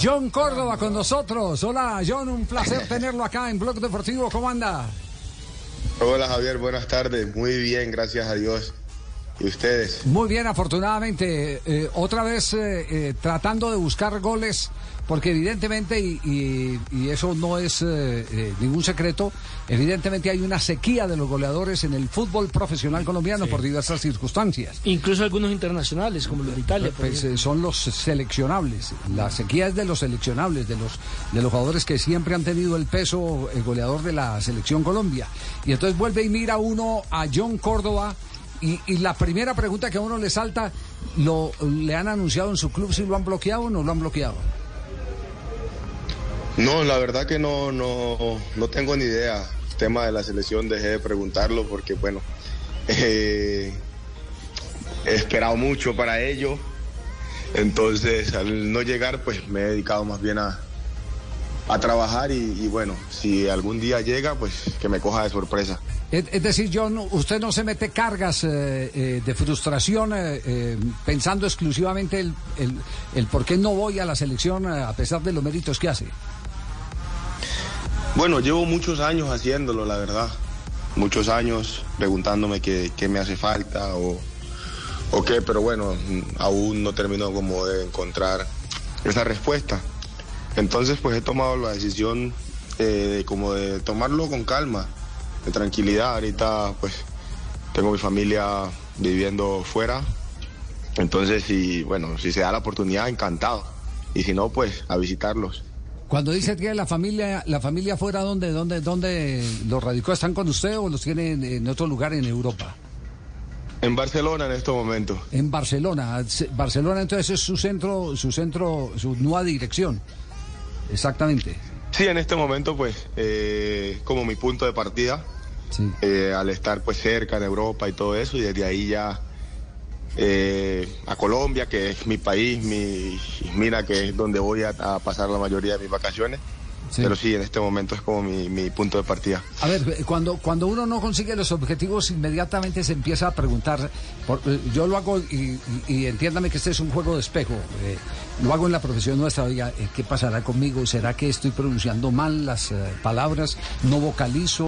John Córdoba con nosotros. Hola, John, un placer tenerlo acá en Blog Deportivo. ¿Cómo anda? Hola, Javier, buenas tardes. Muy bien, gracias a Dios. ¿Y ustedes? Muy bien, afortunadamente. Eh, otra vez eh, eh, tratando de buscar goles, porque evidentemente, y, y- y eso no es eh, eh, ningún secreto, evidentemente hay una sequía de los goleadores en el fútbol profesional colombiano por diversas circunstancias. Incluso algunos internacionales, como los de Italia. Pues, eh, son los seleccionables. La sequía es de los seleccionables, de los, de los jugadores que siempre han tenido el peso el goleador de la selección Colombia. Y entonces vuelve y mira uno a John Córdoba. Y, y la primera pregunta que a uno le salta, ¿lo, ¿le han anunciado en su club si lo han bloqueado o no lo han bloqueado? No, la verdad que no, no, no tengo ni idea. El tema de la selección dejé de preguntarlo porque, bueno, eh, he esperado mucho para ello. Entonces, al no llegar, pues me he dedicado más bien a, a trabajar y, y, bueno, si algún día llega, pues que me coja de sorpresa. Es, decir, John, usted no se mete cargas eh, eh, de frustración eh, pensando exclusivamente el, el, por qué no voy a la selección a pesar de los méritos que hace. Bueno, llevo muchos años haciéndolo, la verdad. Muchos años preguntándome qué, qué me hace falta o, o qué, pero bueno, aún no termino como de encontrar esa respuesta. Entonces, pues he tomado la decisión de como de tomarlo con calma, de tranquilidad. Ahorita, pues, tengo mi familia viviendo fuera. Entonces, si, bueno, si se da la oportunidad, encantado. Y si no, pues, a visitarlos. Cuando dice que la familia, la familia fuera, ¿dónde, dónde, dónde los radicó? ¿Están con usted o los tienen en otro lugar en Europa? En Barcelona en este momento. En Barcelona. Barcelona entonces es su centro, su centro, su nueva dirección. Exactamente. Sí, en este momento, pues, eh, como mi punto de partida, Sí. eh, al estar pues cerca de Europa y todo eso, y desde ahí ya eh, a Colombia, que es mi país, mi mira que es donde voy a, a pasar la mayoría de mis vacaciones. Sí. Pero sí, en este momento es como mi, mi punto de partida. A ver, eh, cuando, cuando uno no consigue los objetivos, inmediatamente se empieza a preguntar. por- yo lo hago, y, entiéndame que este es un juego de espejo. eh, lo hago en la profesión nuestra. Oiga, ¿qué pasará conmigo? ¿Será que estoy pronunciando mal las eh, palabras? ¿No vocalizo?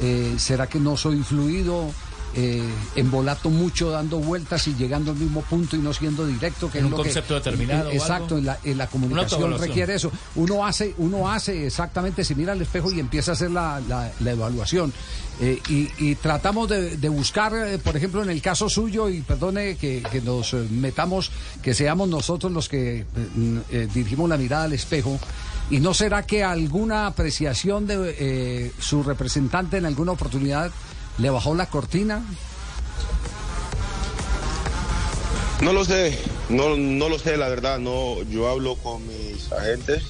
Eh, ¿Será que no soy fluido? Eh, embolato mucho dando vueltas y llegando al mismo punto y no siendo directo que En es un lo que- concepto determinado exacto en la, en la comunicación requiere eso. Uno hace, uno hace exactamente, se mira al espejo y empieza a hacer la, la- la evaluación. Eh, y, y tratamos de, de buscar, eh, por ejemplo, en el caso suyo, y perdone que, que nos eh, metamos, que seamos nosotros los que dirigimos la mirada al espejo. ¿Y no será que alguna apreciación de eh, su representante en alguna oportunidad le bajó la cortina? No lo sé, no, no lo sé, la verdad. No, yo hablo con mis agentes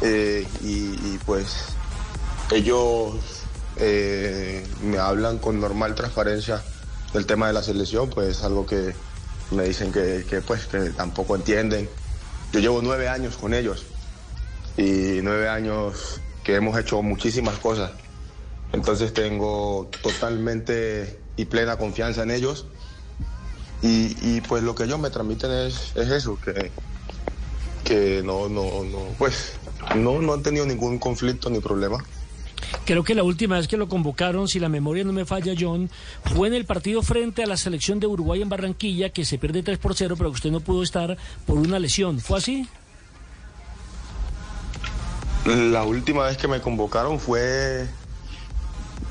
eh, y, pues ellos eh, me hablan con normal transparencia del tema de la selección, pues es algo que me dicen que, pues que tampoco entienden. Yo llevo nueve años con ellos y nueve años que hemos hecho muchísimas cosas. Entonces tengo totalmente y plena confianza en ellos. Y, pues lo que ellos me transmiten es, es eso, que, que no, no, no, pues no, no han tenido ningún conflicto ni problema. Creo que la última vez que lo convocaron, si la memoria no me falla, John, fue en el partido frente a la selección de Uruguay en Barranquilla, que se pierde 3 por 0, pero que usted no pudo estar por una lesión. ¿Fue así? La última vez que me convocaron fue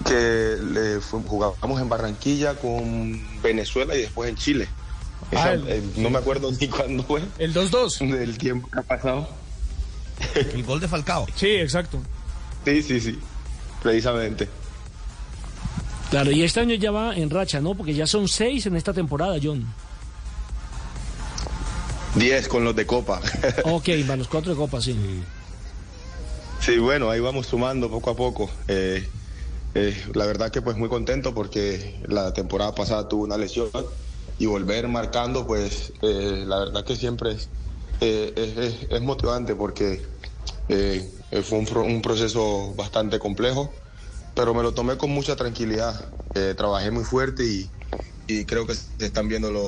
que le jugábamos en Barranquilla con Venezuela y después en Chile. Esa- Ah, el- eh, no me acuerdo ni cuándo fue, El 2-2. del tiempo que ha pasado. El gol de Falcao. Sí, exacto. Sí, sí, sí, precisamente. Claro, y este año ya va en racha, ¿no? Porque ya son seis en esta temporada, John. 10 con los de Copa. Ok, van los cuatro de Copa, sí. Sí, bueno, ahí vamos sumando poco a poco. Eh, eh, la verdad que pues muy contento porque la temporada pasada tuve una lesión y volver marcando pues eh, la verdad que siempre es, eh, es, motivante porque fue un, un proceso bastante complejo, pero me lo tomé con mucha tranquilidad. Trabajé muy fuerte y, creo que están viendo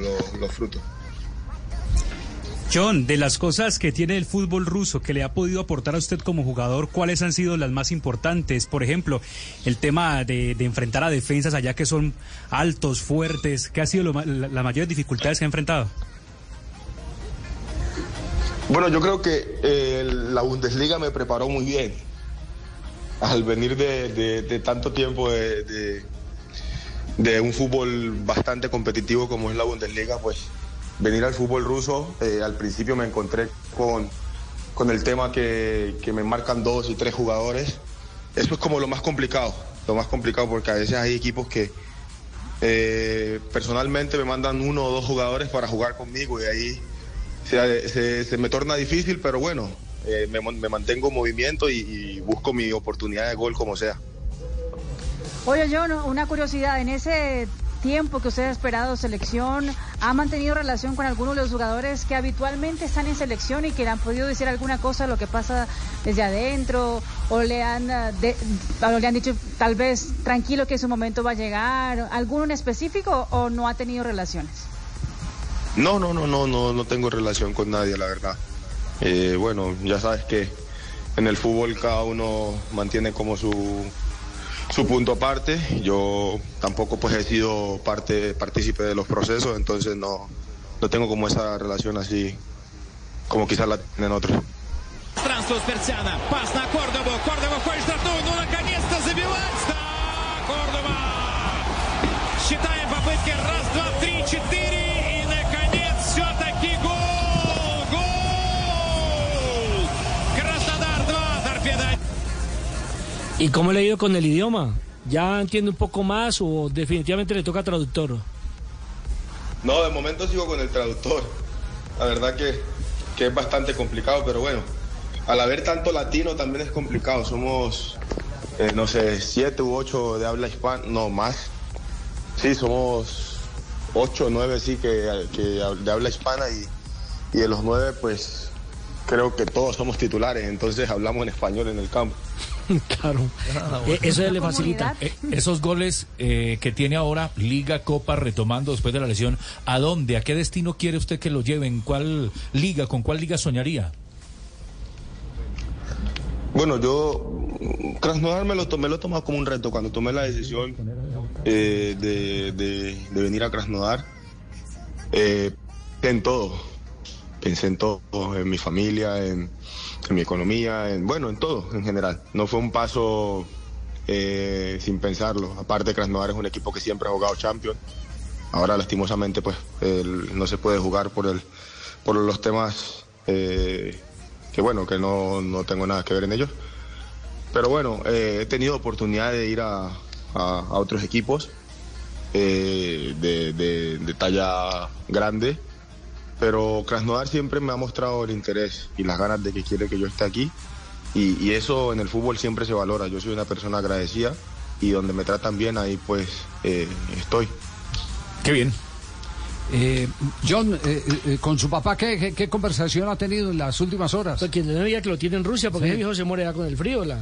Los, los frutos. John, de las cosas que tiene el fútbol ruso que le ha podido aportar a usted como jugador, ¿cuáles han sido las más importantes? Por ejemplo, el tema de, de enfrentar a defensas allá que son altos, fuertes, ¿qué ha sido ma- la- las mayores dificultades que ha enfrentado? Bueno, yo creo que eh, la Bundesliga me preparó muy bien. Al venir de, de- de tanto tiempo de, de- un fútbol bastante competitivo como es la Bundesliga, pues venir al fútbol ruso, eh, al principio me encontré con, con el tema que, que me marcan dos y tres jugadores. Eso es como lo más complicado, lo más complicado porque a veces hay equipos que eh, personalmente me mandan uno o dos jugadores para jugar conmigo y ahí se, me torna difícil, pero bueno, eh, me, mantengo en movimiento y busco mi oportunidad de gol como sea. Oye, John, una curiosidad, en ese tiempo que usted ha esperado selección, ¿ha mantenido relación con algunos de los jugadores que habitualmente están en selección y que le han podido decir alguna cosa de lo que pasa desde adentro? ¿O le han, ah, de- o le han dicho tal vez tranquilo que su momento va a llegar? ¿Alguno en específico o no ha tenido relaciones? No, no, no, no, no, no tengo relación con nadie, la verdad. Eh, bueno, ya sabes que en el fútbol cada uno mantiene como su, su punto aparte. Yo tampoco pues he sido parte, partícipe de los procesos, entonces no, no tengo como esa relación así como quizás la tienen otros. Пространство Спиртяна. Пас на Кордову. Кордова входит в штрафную. Ну, наконец-то забивать. Да, Кордова. Считаем попытки. Раз, два, три, четыре. И, ¿Y cómo le ha ido con el idioma? ¿Ya entiende un poco más o definitivamente le toca traductor? No, de momento sigo con el traductor. La verdad que, que es bastante complicado, pero bueno, al haber tanto latino también es complicado. Somos, eh, no sé, siete u ocho de habla hispana, no más. Sí, somos ocho o nueve, sí, que, que de habla hispana y, y de los nueve, pues creo que todos somos titulares, entonces hablamos en español en el campo. Claro. Eh, eso le facilita. Eh, esos goles eh, que tiene ahora, Liga, Copa, retomando después de la lesión, ¿a dónde? ¿A qué destino quiere usted que lo lleven? ¿Cuál liga? ¿Con cuál liga soñaría? Bueno, yo Krasnodar me lo, to- me lo he tomado como un reto cuando tomé la decisión eh, de, de- de venir a Krasnodar. eh, en todo, pensé en todo, en mi familia, en, en mi economía, en bueno, en todo en general. No fue un paso eh, sin pensarlo. Aparte, Krasnodar es un equipo que siempre ha jugado Champions. Ahora, lastimosamente, pues no se puede jugar por el por los temas eh, que bueno, que no, no tengo nada que ver en ellos. Pero bueno, eh, he tenido oportunidad de ir a, a- otros equipos eh, de- de talla grande, pero Krasnodar siempre me ha mostrado el interés y las ganas de que quiere que yo esté aquí. Y, y eso en el fútbol siempre se valora. Yo soy una persona agradecida y donde me tratan bien, ahí pues eh, estoy. Qué bien. Eh, John, eh, eh, con su papá, ¿qué, qué, qué conversación ha tenido en las últimas horas? Pues quien no diga que lo tiene en Rusia, porque Sí. el viejo se muere ya con el frío. La...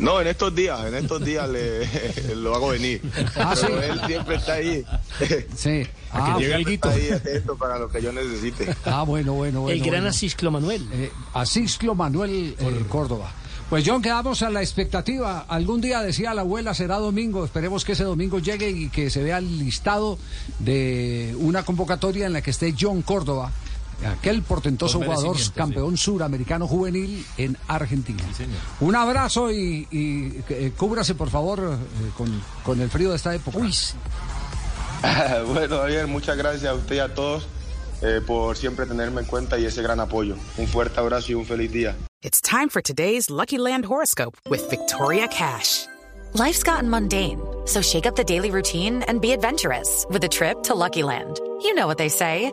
No, en estos días, en estos días le, lo hago venir. Ah, Pero sí. él siempre está ahí. Sí. Ah, Siempre está ahí atento para lo que yo necesite. Ah, bueno, bueno, bueno. el gran bueno. Asisclo Manuel. Eh, Asisclo Manuel eh, Córdoba. Pues John, quedamos a la expectativa. Algún día decía la abuela será domingo. Esperemos que ese domingo llegue y que se vea el listado de una convocatoria en la que esté John Córdoba, aquel portentoso jugador campeón suramericano juvenil en Argentina. Un abrazo y, y, eh, cúbrase por favor eh, con, con el frío de esta época. bueno, Javier, muchas gracias a usted y a todos eh, por siempre tenerme en cuenta y ese gran apoyo. Un fuerte abrazo y un feliz día. It's time for today's Lucky Land horoscope with Victoria Cash. Life's gotten mundane, so shake up the daily routine and be adventurous with a trip to Lucky Land. You know what they say.